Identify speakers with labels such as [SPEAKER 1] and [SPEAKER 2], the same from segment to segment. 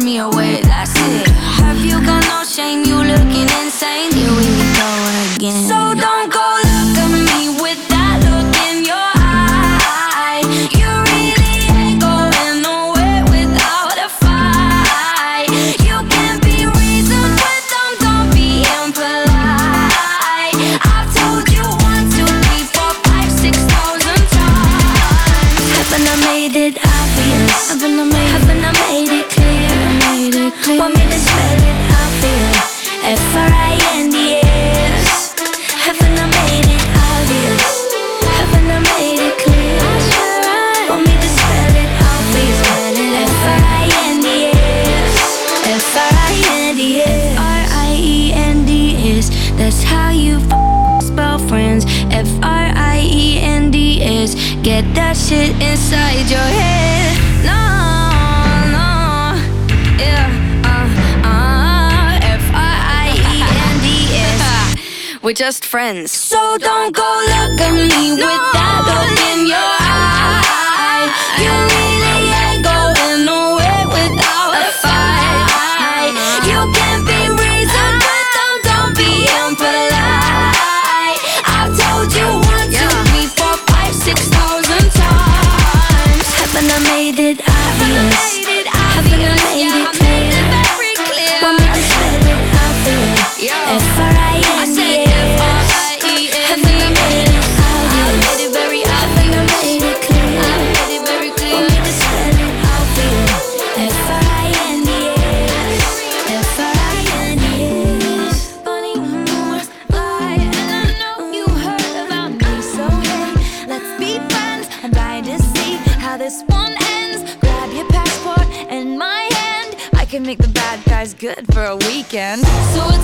[SPEAKER 1] me away. We're just friends. So don't go look at me no. with that look in your eye. You really ain't going nowhere without a fight. You can be reasoned, but don't, don't be impolite. I've told you once, yeah. two, three, four, five, six thousand times. Haven't I made it obvious? F-R-I-N good for a weekend. So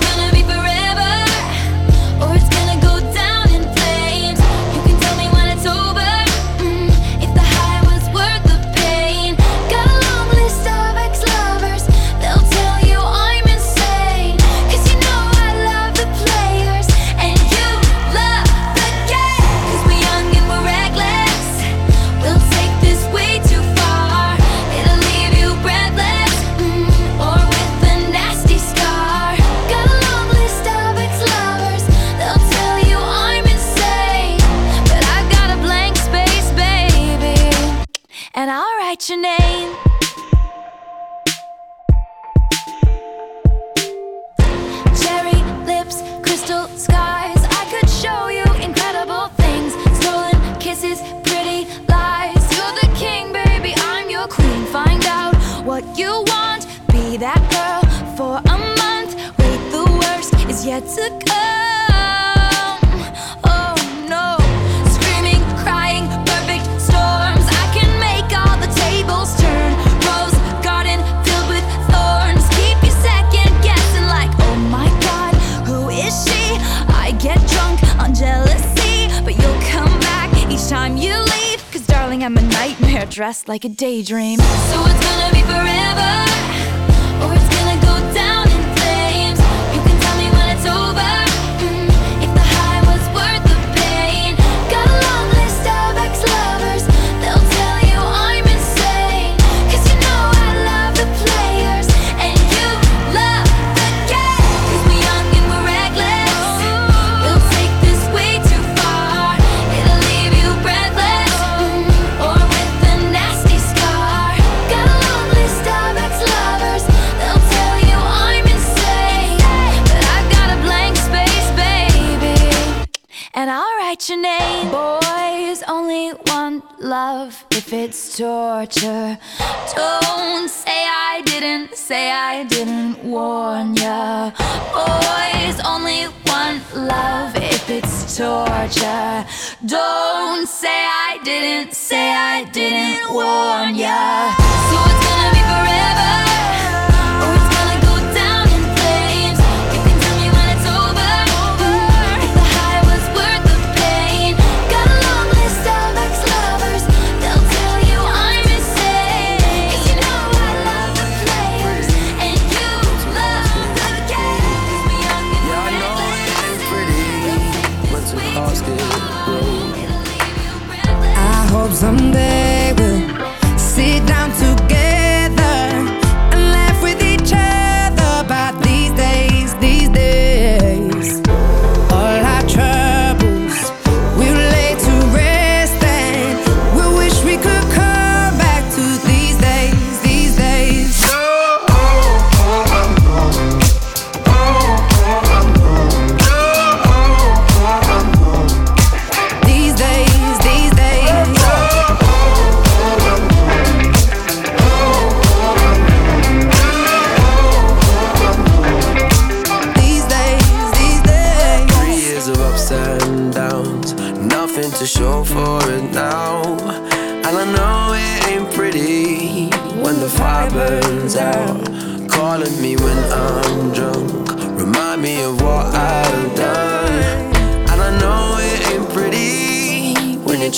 [SPEAKER 1] like a daydream.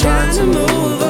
[SPEAKER 2] Trying to move on.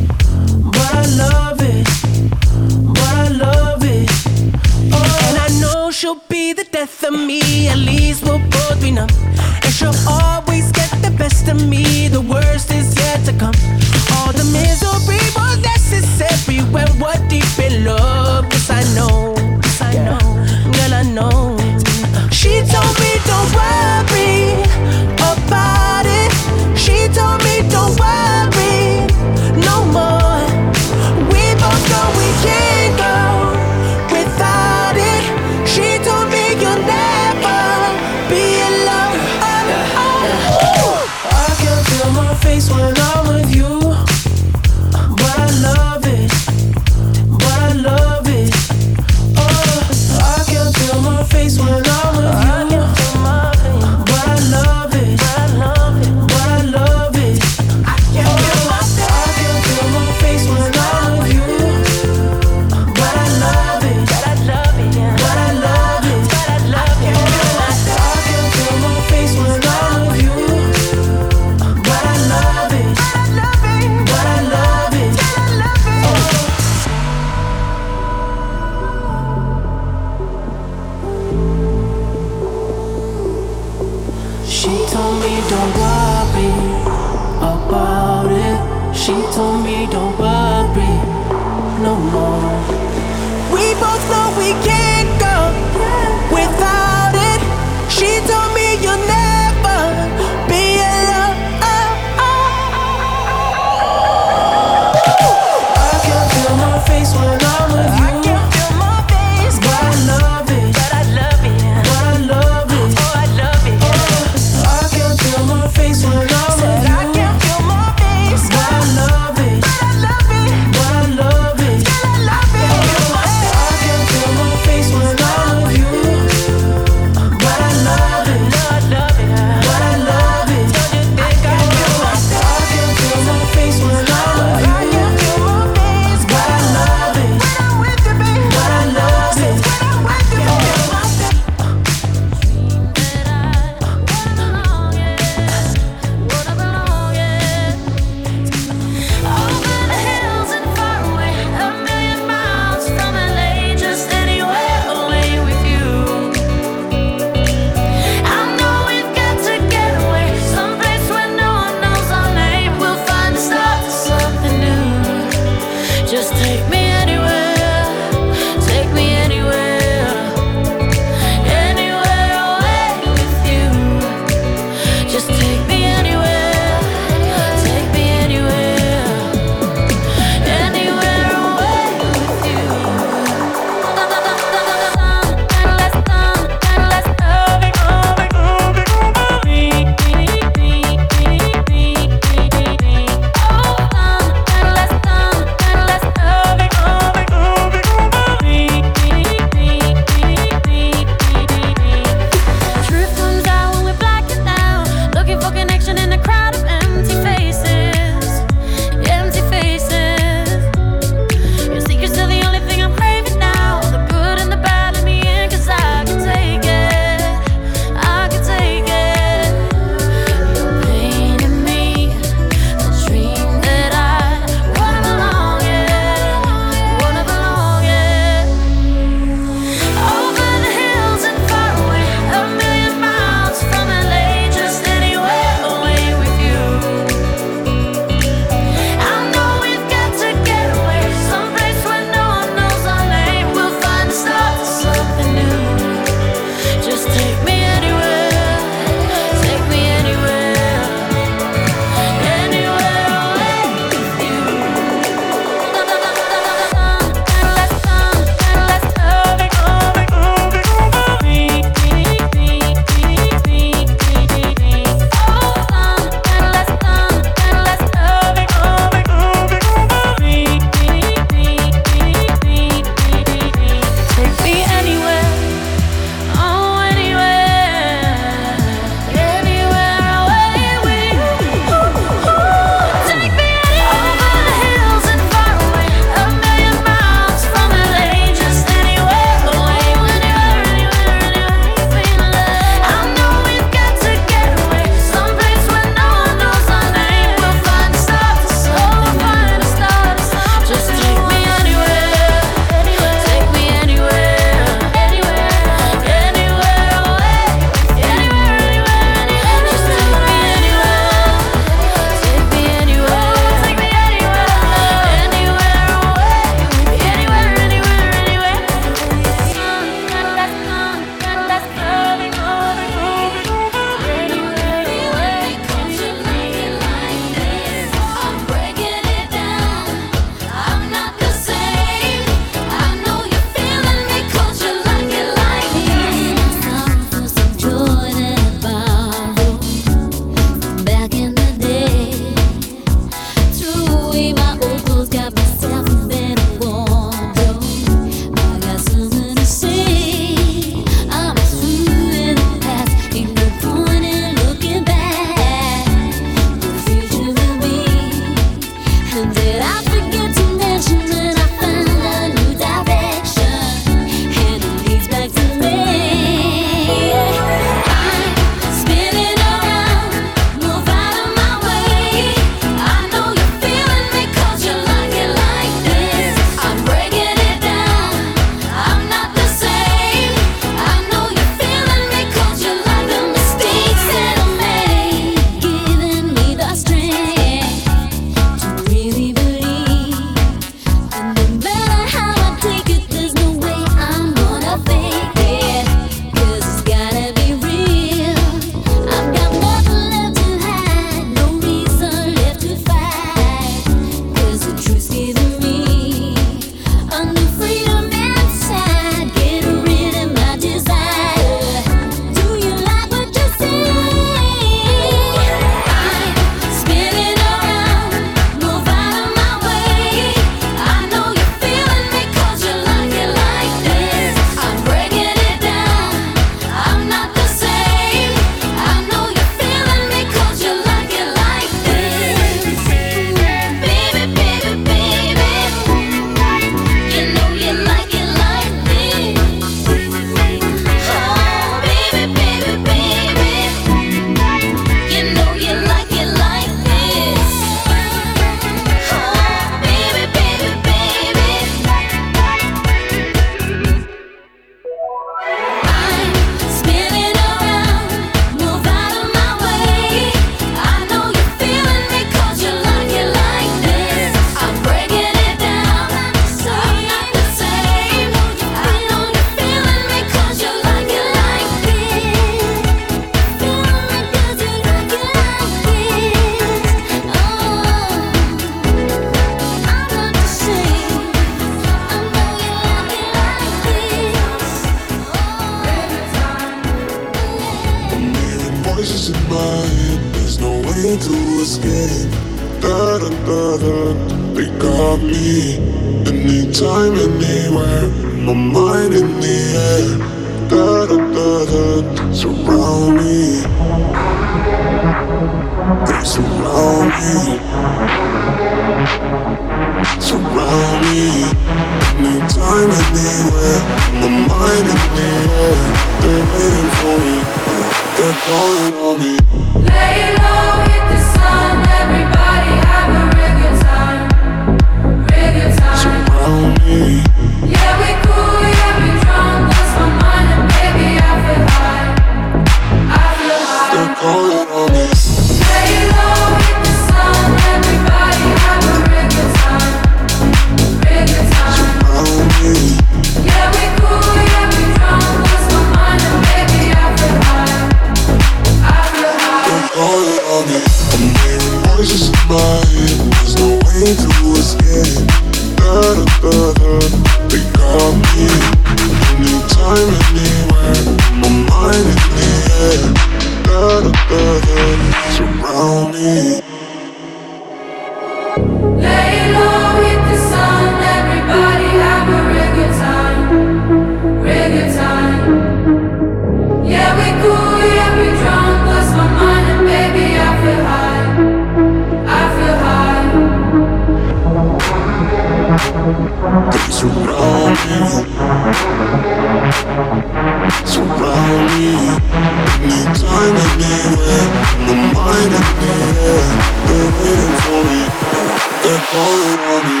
[SPEAKER 3] They're calling on me.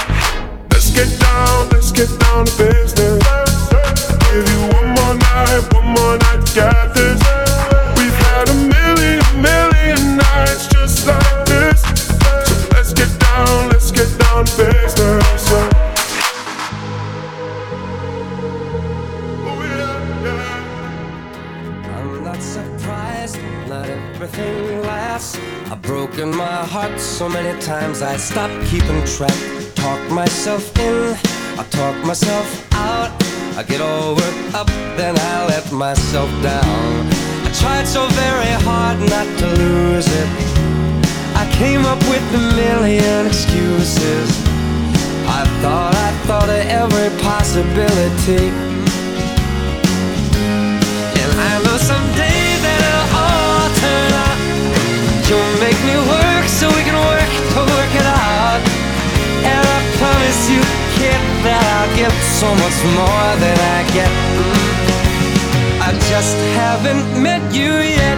[SPEAKER 4] Get down, let's get down to business. Give you one more night, one more night. We've had a million, million nights just like this. So let's get down, let's get down to business. Oh.
[SPEAKER 5] I'm not surprised, not everything lasts. I've broken my heart so many times I stopped keeping track. Talk myself in, I talk myself out. I get all worked up, then I let myself down. I tried so very hard not to lose it. I came up with a million excuses. I thought I thought of every possibility. And I know someday that it'll all turn out. You'll make me work so we can work to work it out. Promise you, kid, that I'll give so much more than I get. I just haven't met you yet.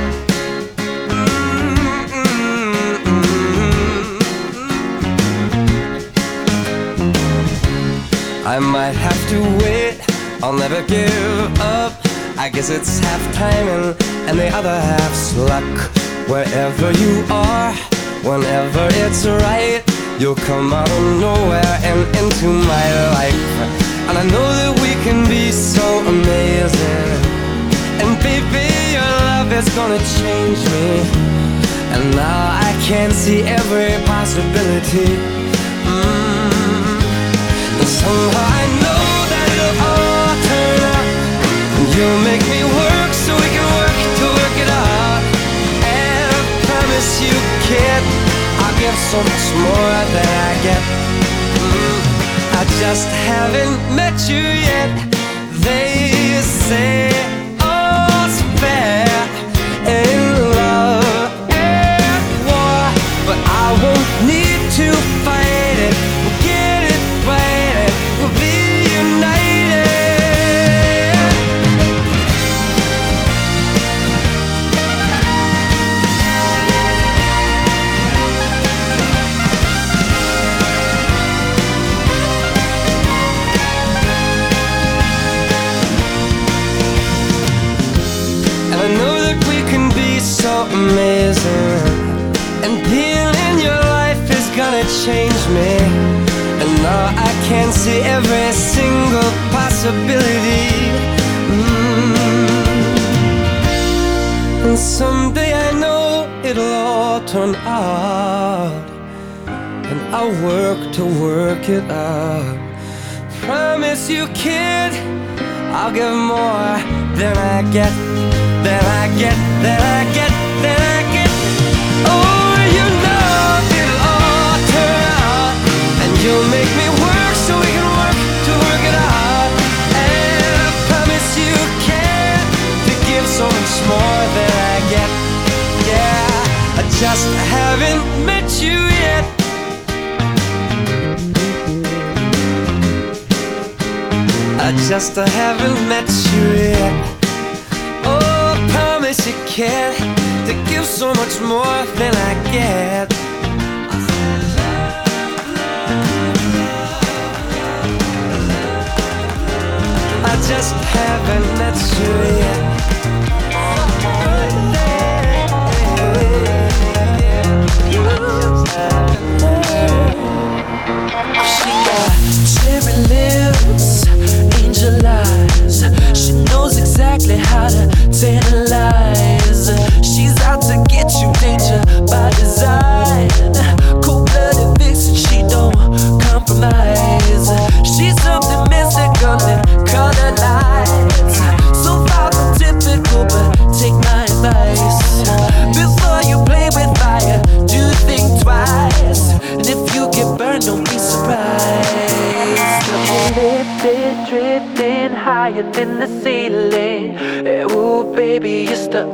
[SPEAKER 5] I might have to wait, I'll never give up. I guess it's half timing and the other half's luck. Wherever you are, whenever it's right, you'll come out of nowhere and into my life. And I know that we can be so amazing. And baby, your love is gonna change me. And now I can see every possibility. Mm. And somehow I know that it'll all turn out. And you'll make me work so we can work to work it out. And I promise you, kid, give so much more than I get. Mm. I just haven't met you yet. They say all's fair in love and war, but I won't need to amazing. And in your life is gonna change me. And now I can see every single possibility. Mm. And someday I know it'll all turn out. And I'll work to work it out. Promise you, kid, I'll give more than I get, than I get, than I get, than I get. You know it'll all turn out, and you'll make me work so we can work to work it out. And I promise you can to give so much more than I get. Yeah, I just haven't met you yet. I just haven't met you yet. Oh, I promise you can to give so much more than I get. I just haven't met you yet.
[SPEAKER 6] She got cherry lips, angel eyes. She knows exactly how to tantalize.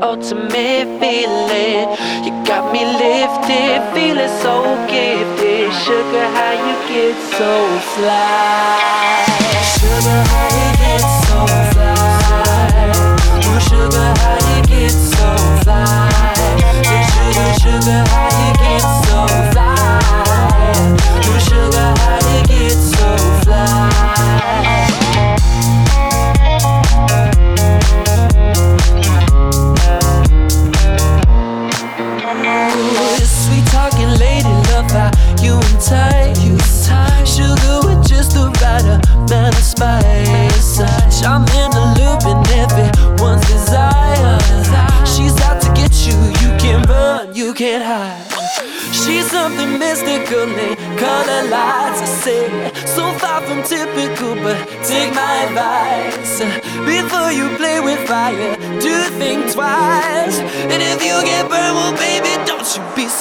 [SPEAKER 6] Ultimate feeling.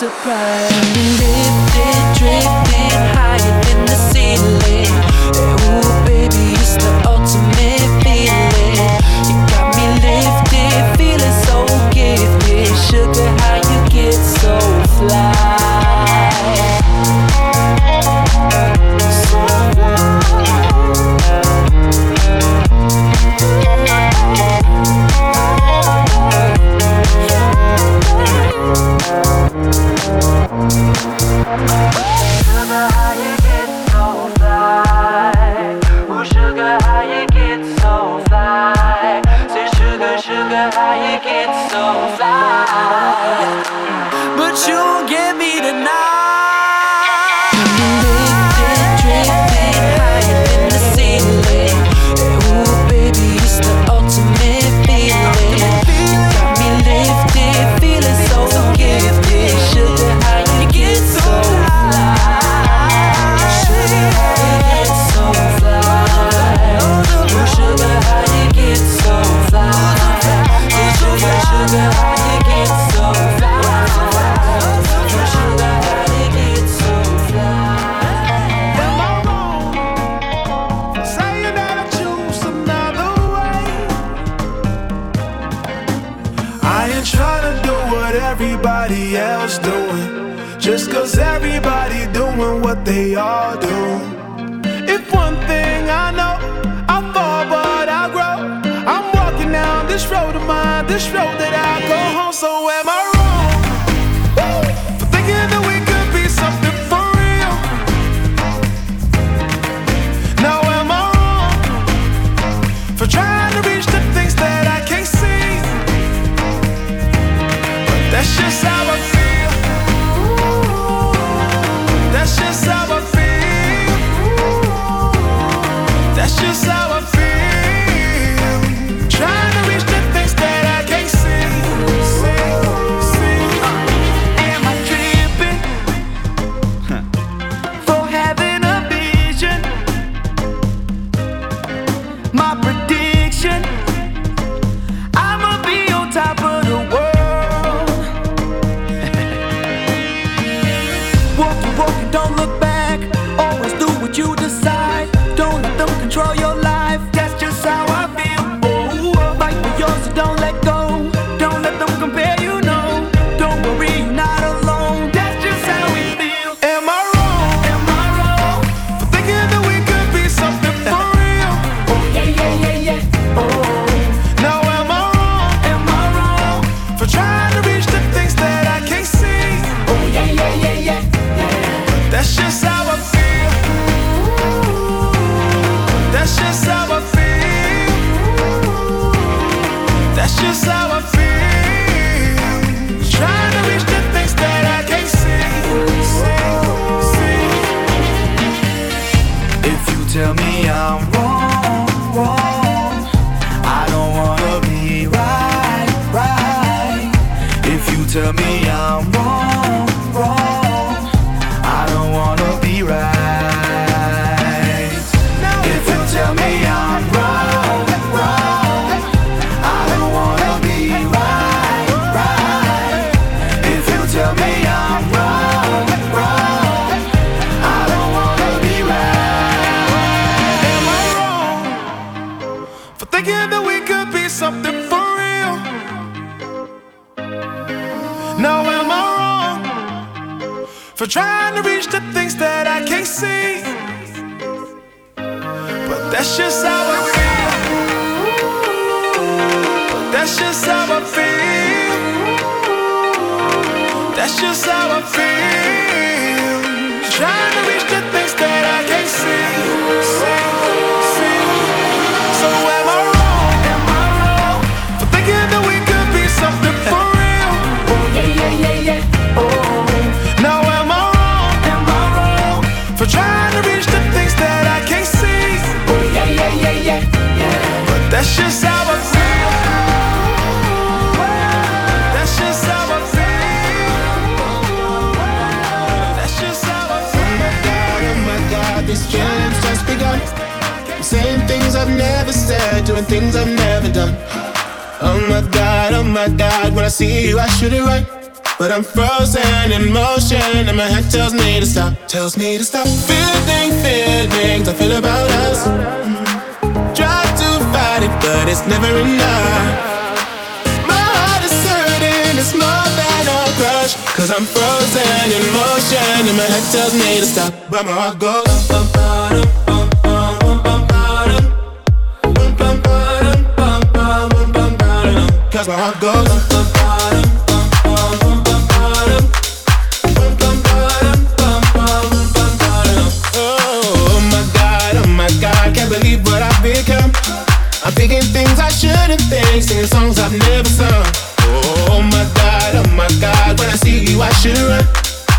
[SPEAKER 6] You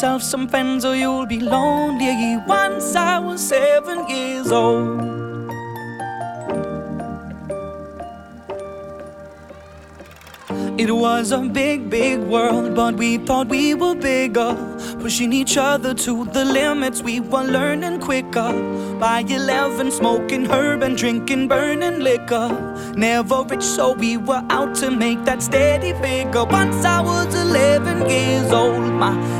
[SPEAKER 7] yourself some friends or you'll be lonely. Once I was seven years old. It was a big, big world, but we thought we were bigger. Pushing each other to the limits, we were learning quicker. By 11, smoking herb and drinking burning liquor. Never rich, so we were out to make that steady figure. Once I was 11 years old, my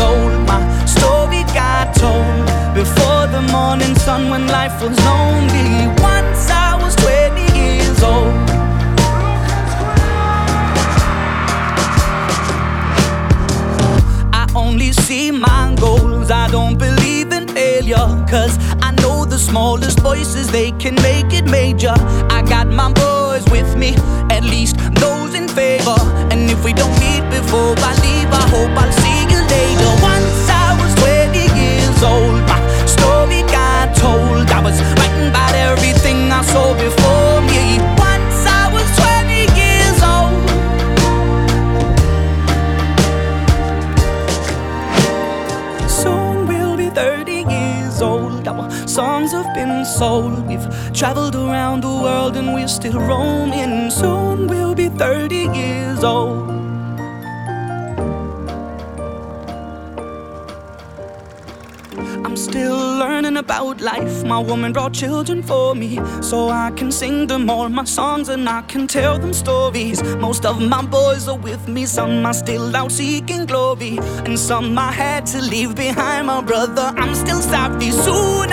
[SPEAKER 7] Old, my story got told. Before the morning sun when life was lonely. Once I was 20 years old. I only see my goals. I don't believe in failure. Cause I know the smallest voices, they can make it major. I got my boys with me, at least those in favor. And if we don't meet before I leave, I hope I'll see Once I was 20 years old, my story got told. I was writing about everything I saw before me. Once I was 20 years old. Soon we'll be 30 years old. Our songs have been sold. We've traveled around the world and we're still roaming. Soon we'll be 30 years old. Still learning about life. My woman brought children for me, so I can sing them all my songs and I can tell them stories. Most of my boys are with me, some are still out seeking glory, and some I had to leave behind. My brother, I'm still sorry. Soon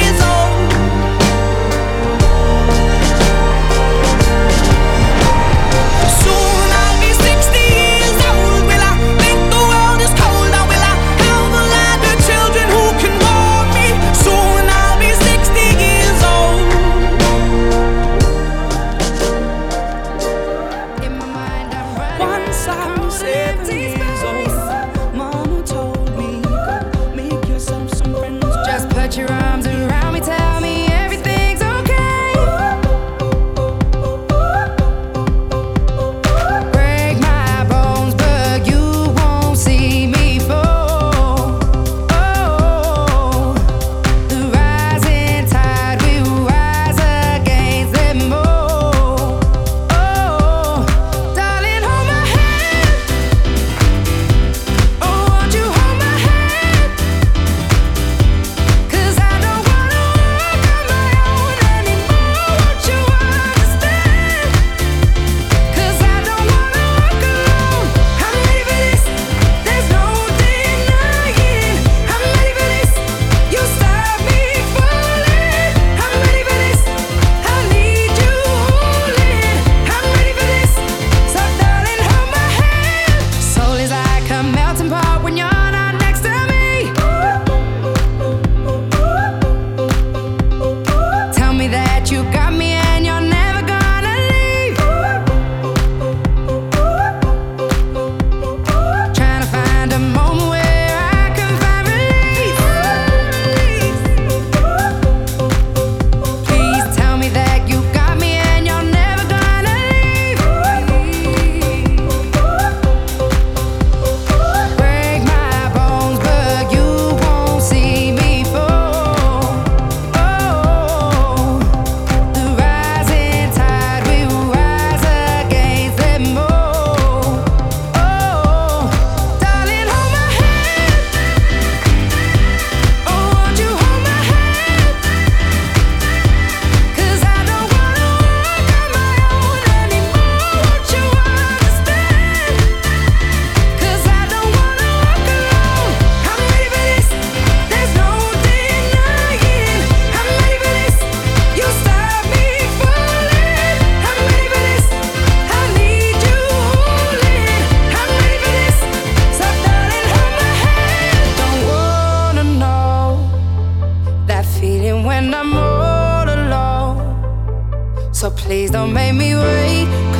[SPEAKER 8] And I'm all alone. So please don't make me wait.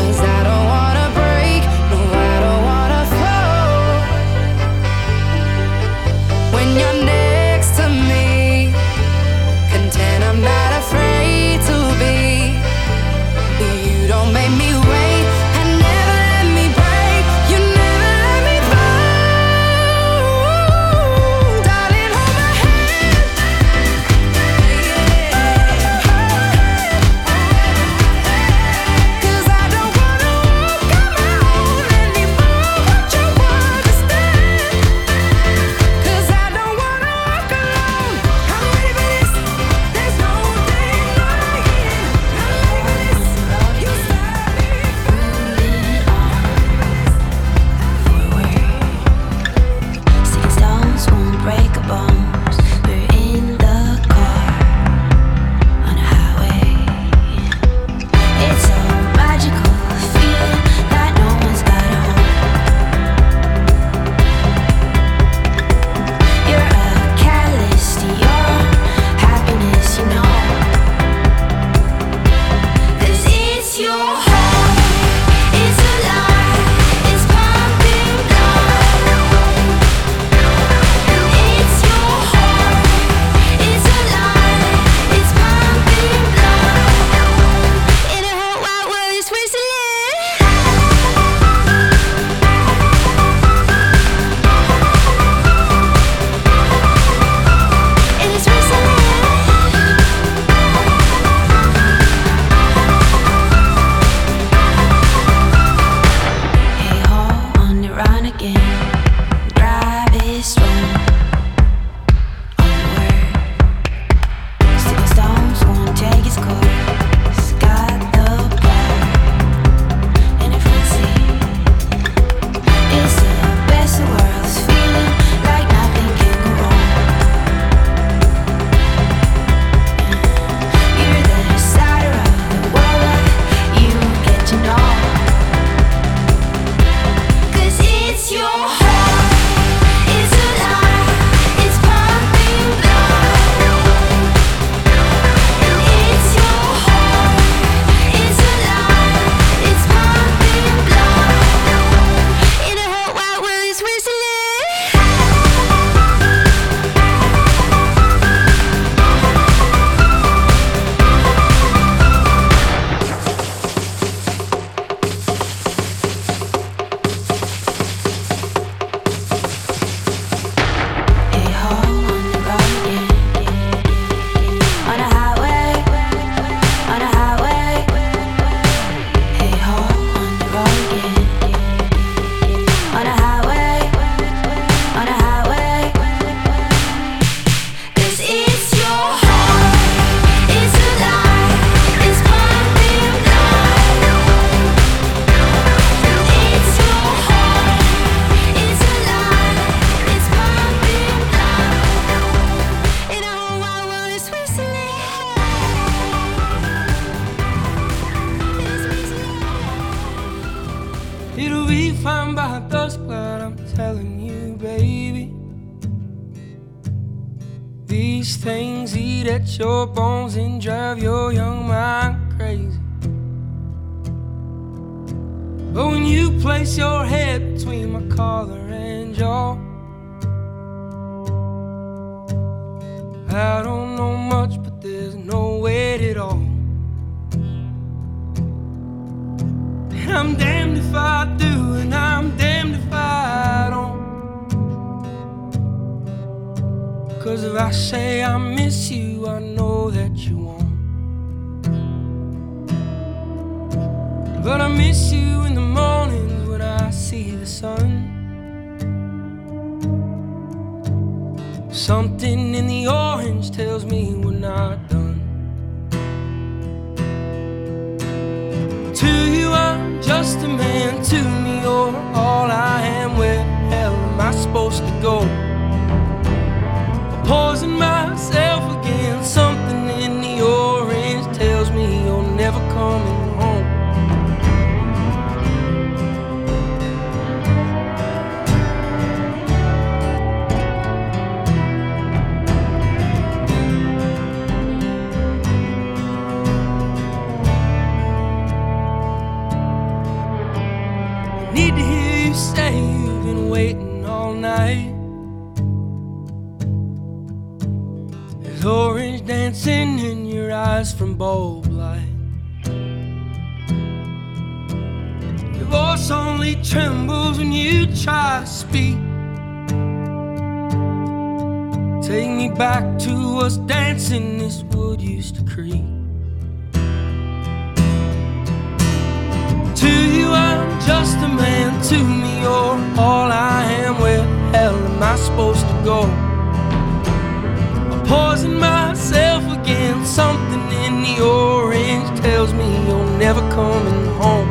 [SPEAKER 9] These things eat at your bones and drive your young mind crazy. But when you place your head between my collar and jaw, I don't know much, but there's no weight at all. And I'm damned if I do, and I'm damned Cause if I say I miss you, I know that you won't. But I miss you in the mornings when I see the sun. Something in the orange tells me we're not done. To you, I'm just a man. To me, you're all I am. Where hell am I supposed to go? Poison myself again. Something There's orange dancing in your eyes from bulb light. Your voice only trembles when you try to speak. Take me back to us dancing this wood used to creak. To you, I'm just a man. To me, you're all I am. Where hell am I supposed to go? Poison myself again. Something in the orange tells me you're never coming home.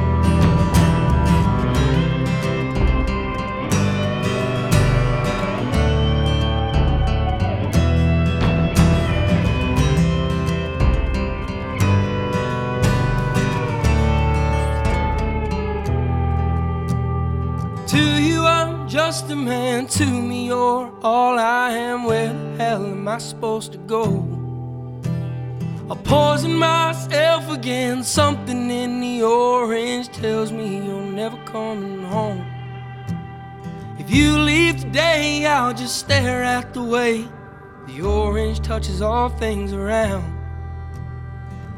[SPEAKER 9] To you, I'm just a man. To me, you're all I am. The hell am I supposed to go? I poison myself again. Something in the orange tells me you're never coming home. If you leave today, I'll just stare at the way the orange touches all things around.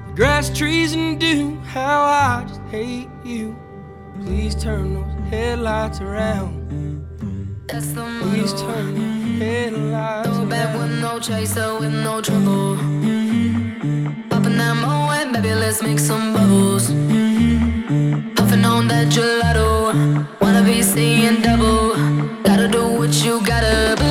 [SPEAKER 9] The grass, trees, and dew. How I just hate you. Please turn those headlights around.
[SPEAKER 10] That's the
[SPEAKER 9] Please turn the headlights
[SPEAKER 10] Throw back with no chaser, with no trouble. Popping that moe, baby, let's make some bubbles. Puffing on that gelato, wanna be seeing double. Gotta do what you gotta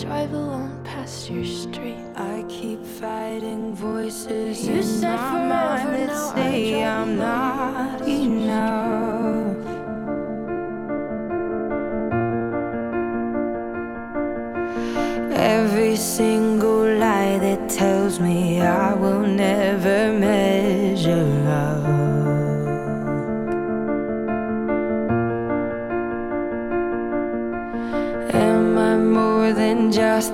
[SPEAKER 11] drive along past your street. I
[SPEAKER 12] keep fighting voices.
[SPEAKER 11] You said
[SPEAKER 12] my mind say I'm not enough. Every single lie that tells me I will never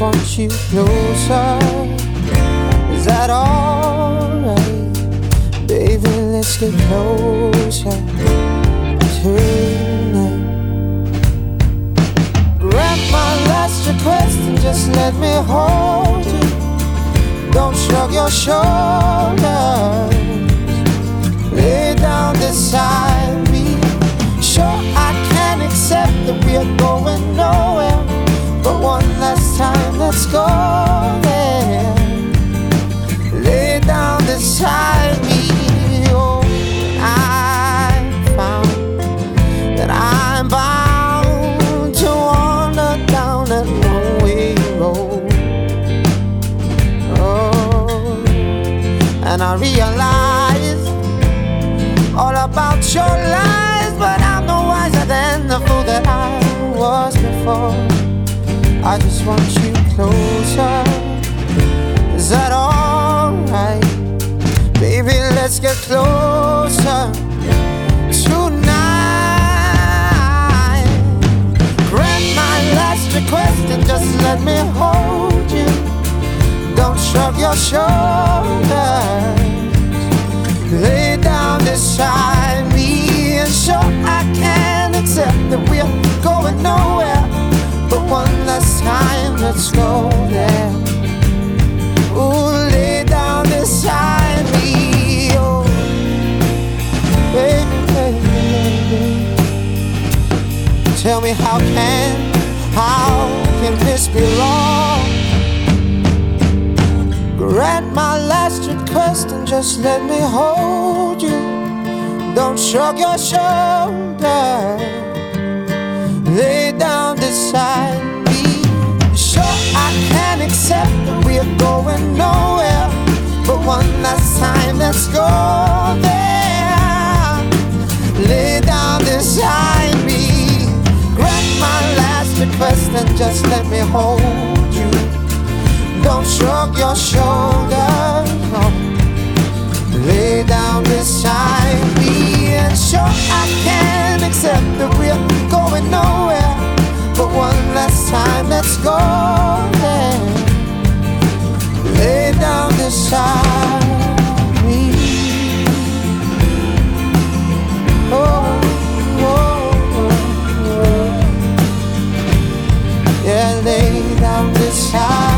[SPEAKER 13] want you closer. Is that alright? Baby, let's get closer tonight. Grant my last request and just let me hold you. Don't shrug your shoulders. Lay down beside me. Sure, I can accept that we're going want you closer. Is that alright? Baby, let's get closer tonight. Grant my last request and just let me hold you. Don't shrug your shoulders. Lay down beside me and show I can accept that we're going nowhere. But one last time, let's go there. Ooh, lay down beside me. Oh, baby, baby, baby. Tell me how can, how can this be wrong? Grant my last request and just let me hold you. Don't shrug your shoulders. Lay down beside me accept that we're going nowhere. But one last time, let's go there. Lay down this high me. Grant my last request and just let me hold you. Don't shrug your shoulders. No. Lay down this high me. And sure, I can accept that we're going nowhere. But one last time, let's go there down this side me. Oh, oh, oh, oh, yeah, lay down
[SPEAKER 14] this side.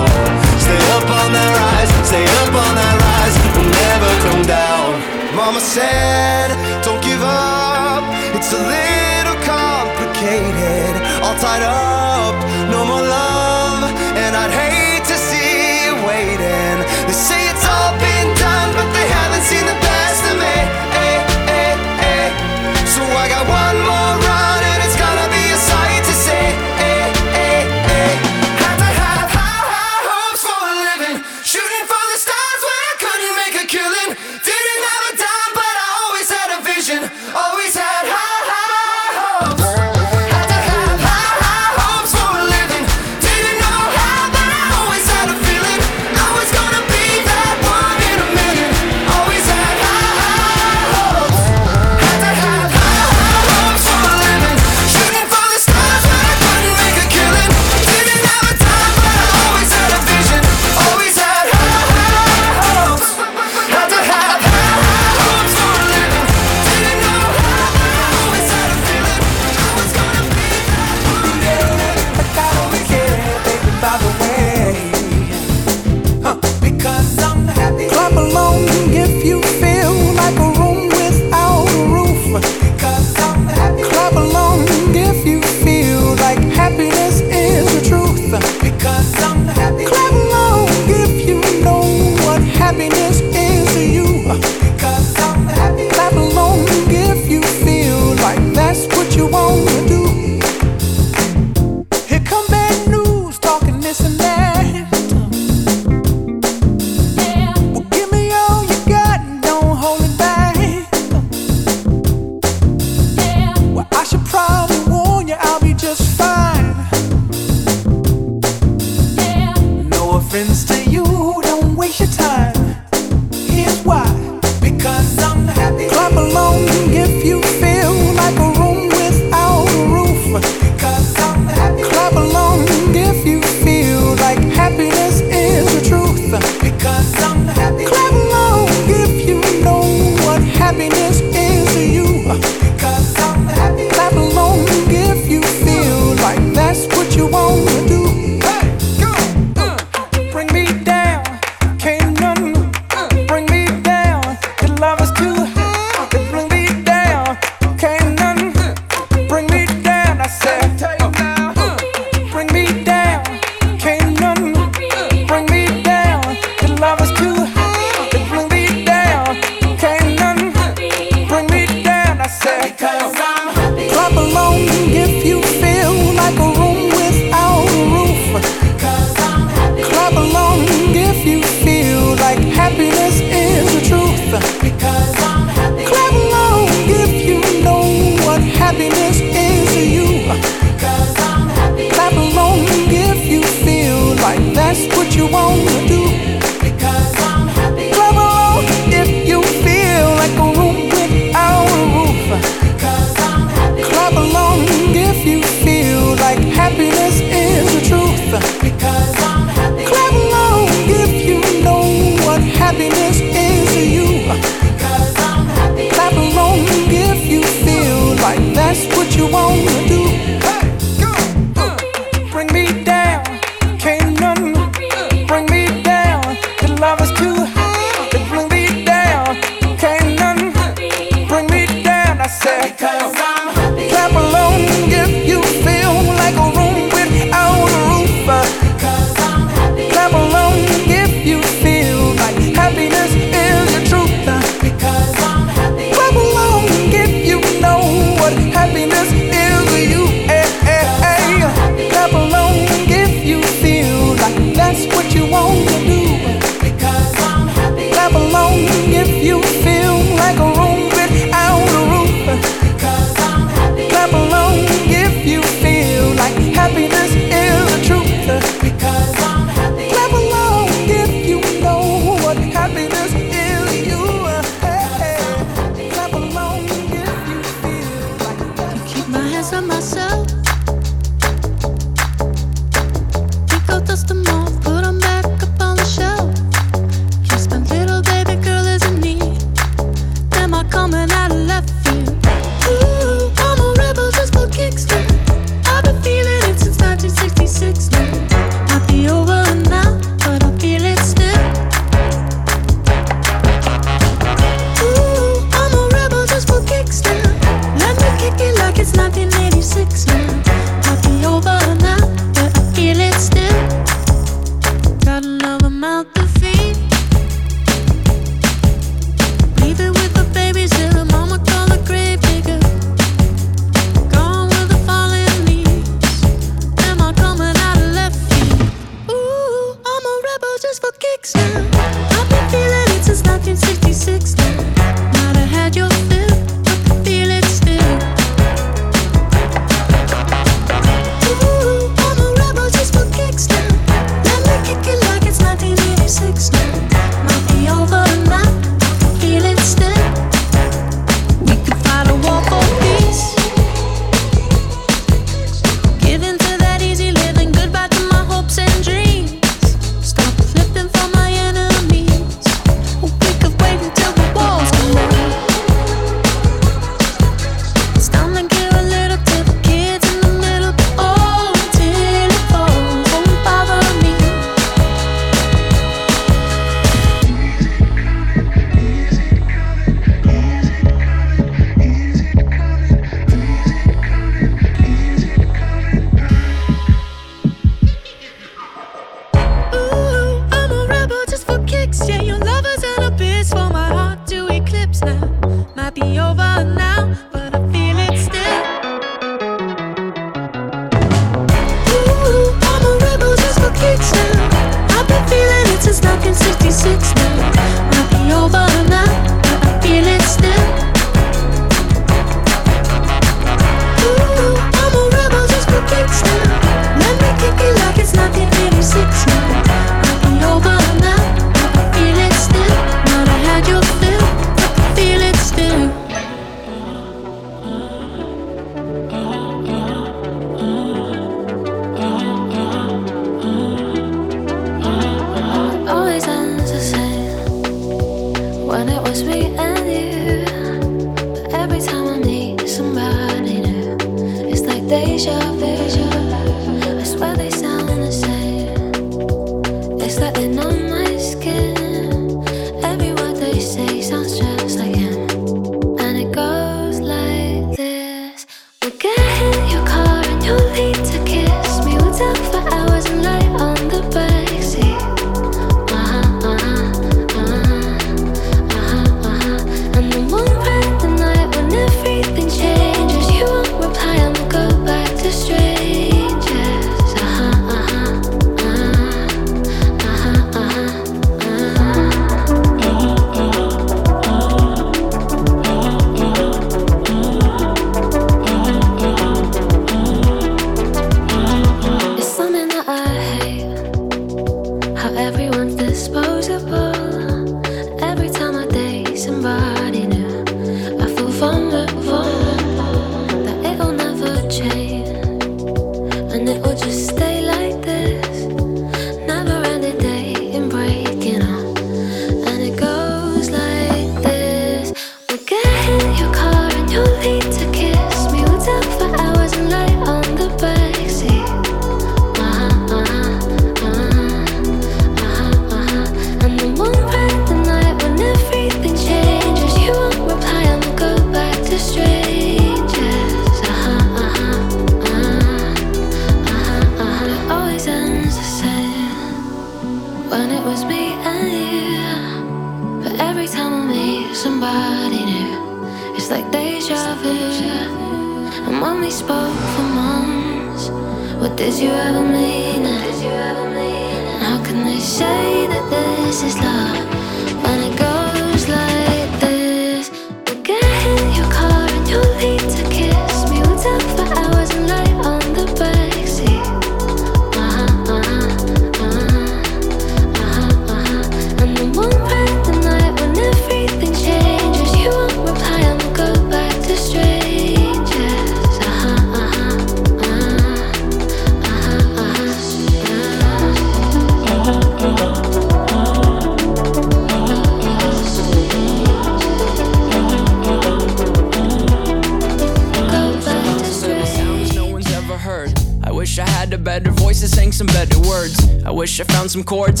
[SPEAKER 15] Some chords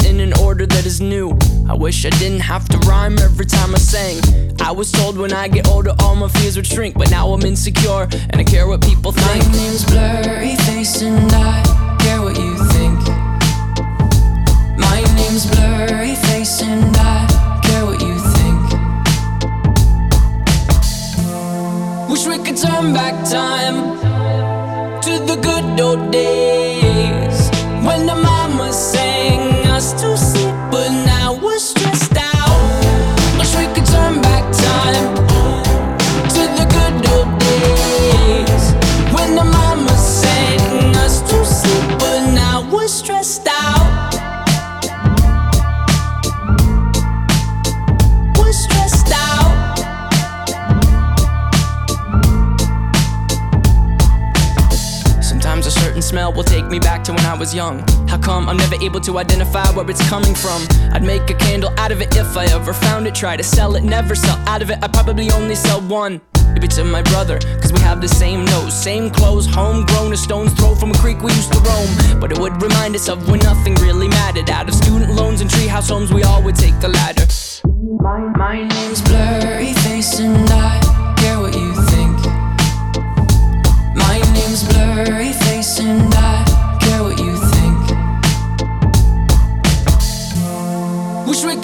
[SPEAKER 15] able to identify where it's coming from? I'd make a candle out of it if I ever found it. Try to sell it, never sell out of it. I probably only sell one. Maybe to my brother, cause we have the same nose, same clothes, homegrown, a stone's throw from a creek we used to roam. But it would remind us of when nothing really mattered. Out of student loans and treehouse homes, we all would take the ladder.
[SPEAKER 16] My, my name's Blurry Face and I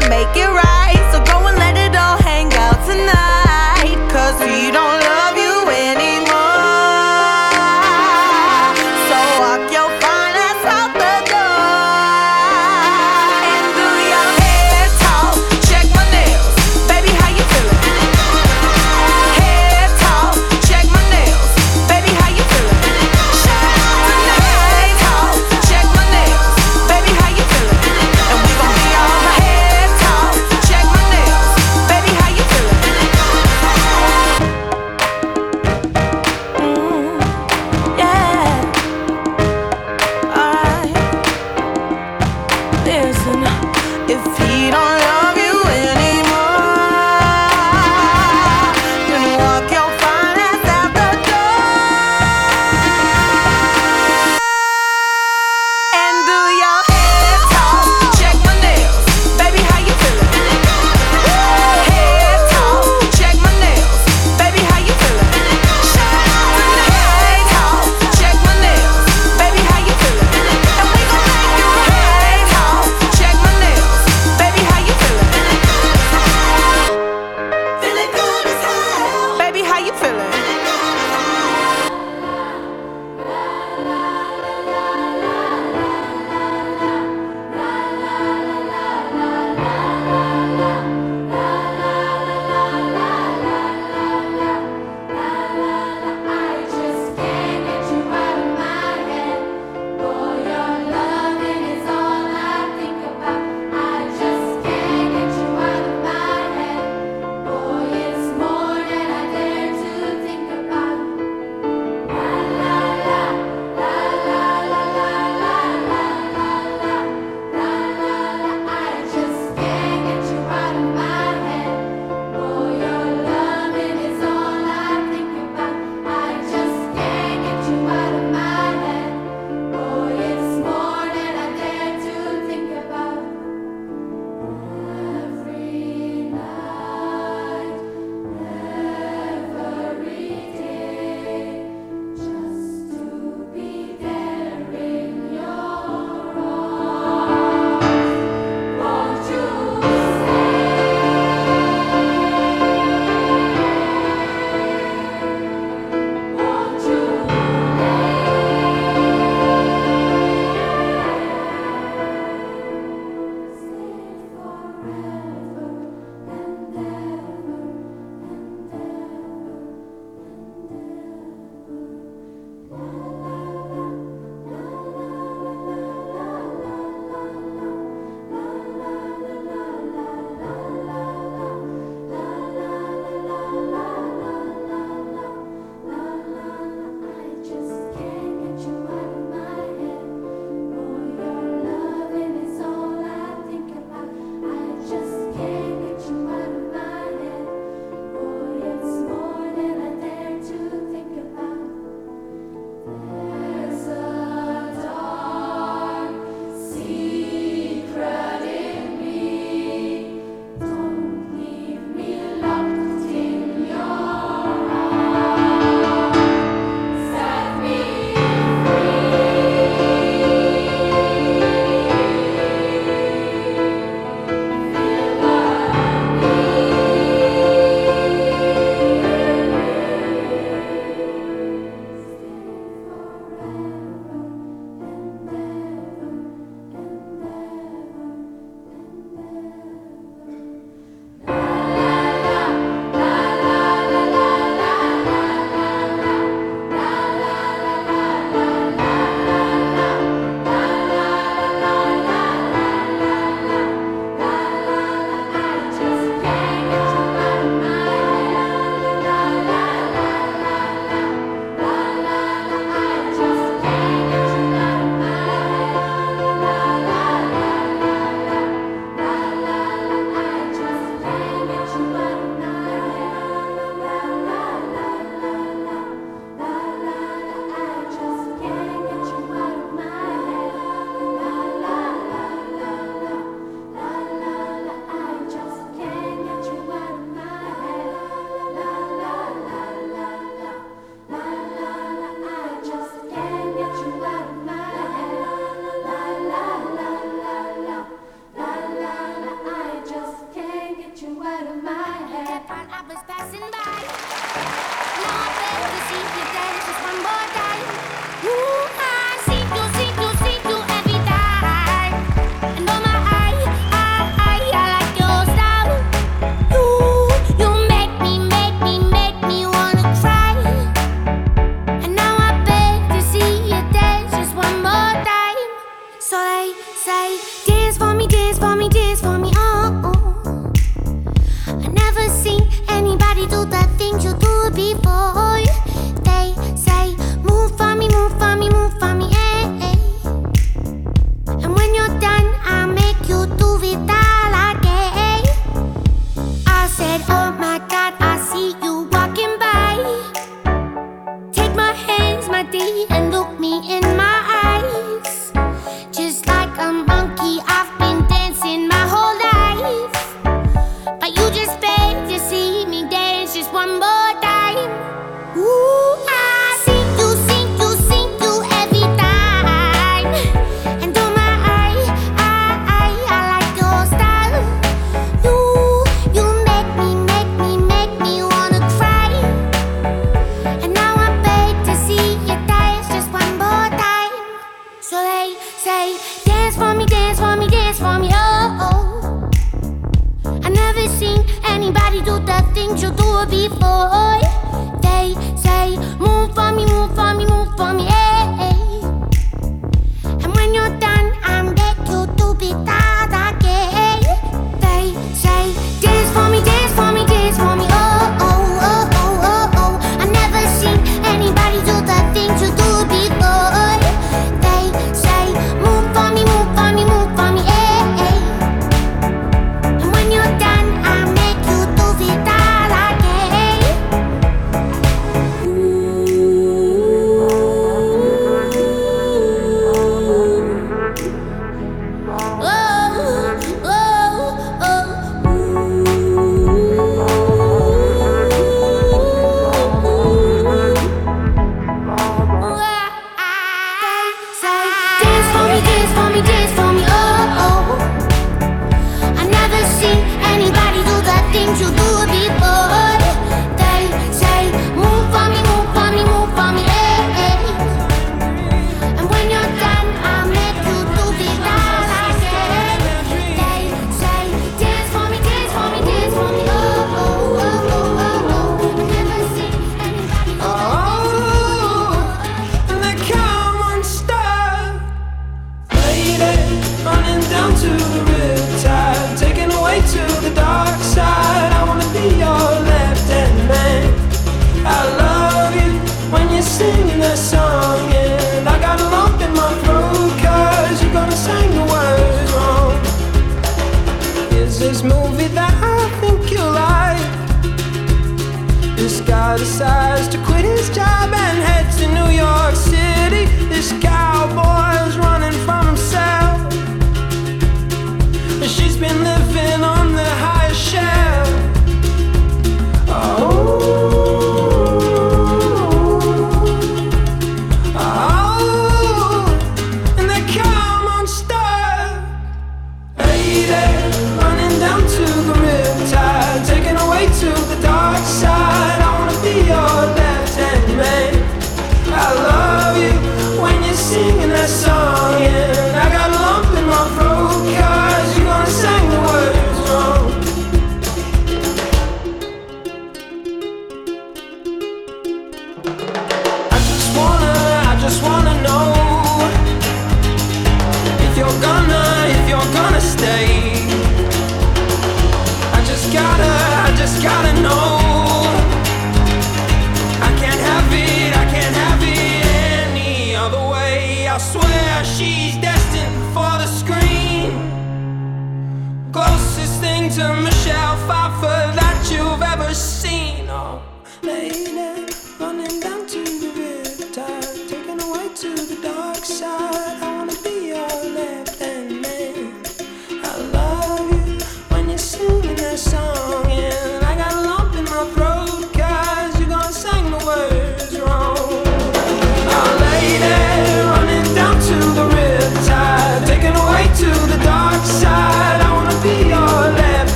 [SPEAKER 17] can make it right. So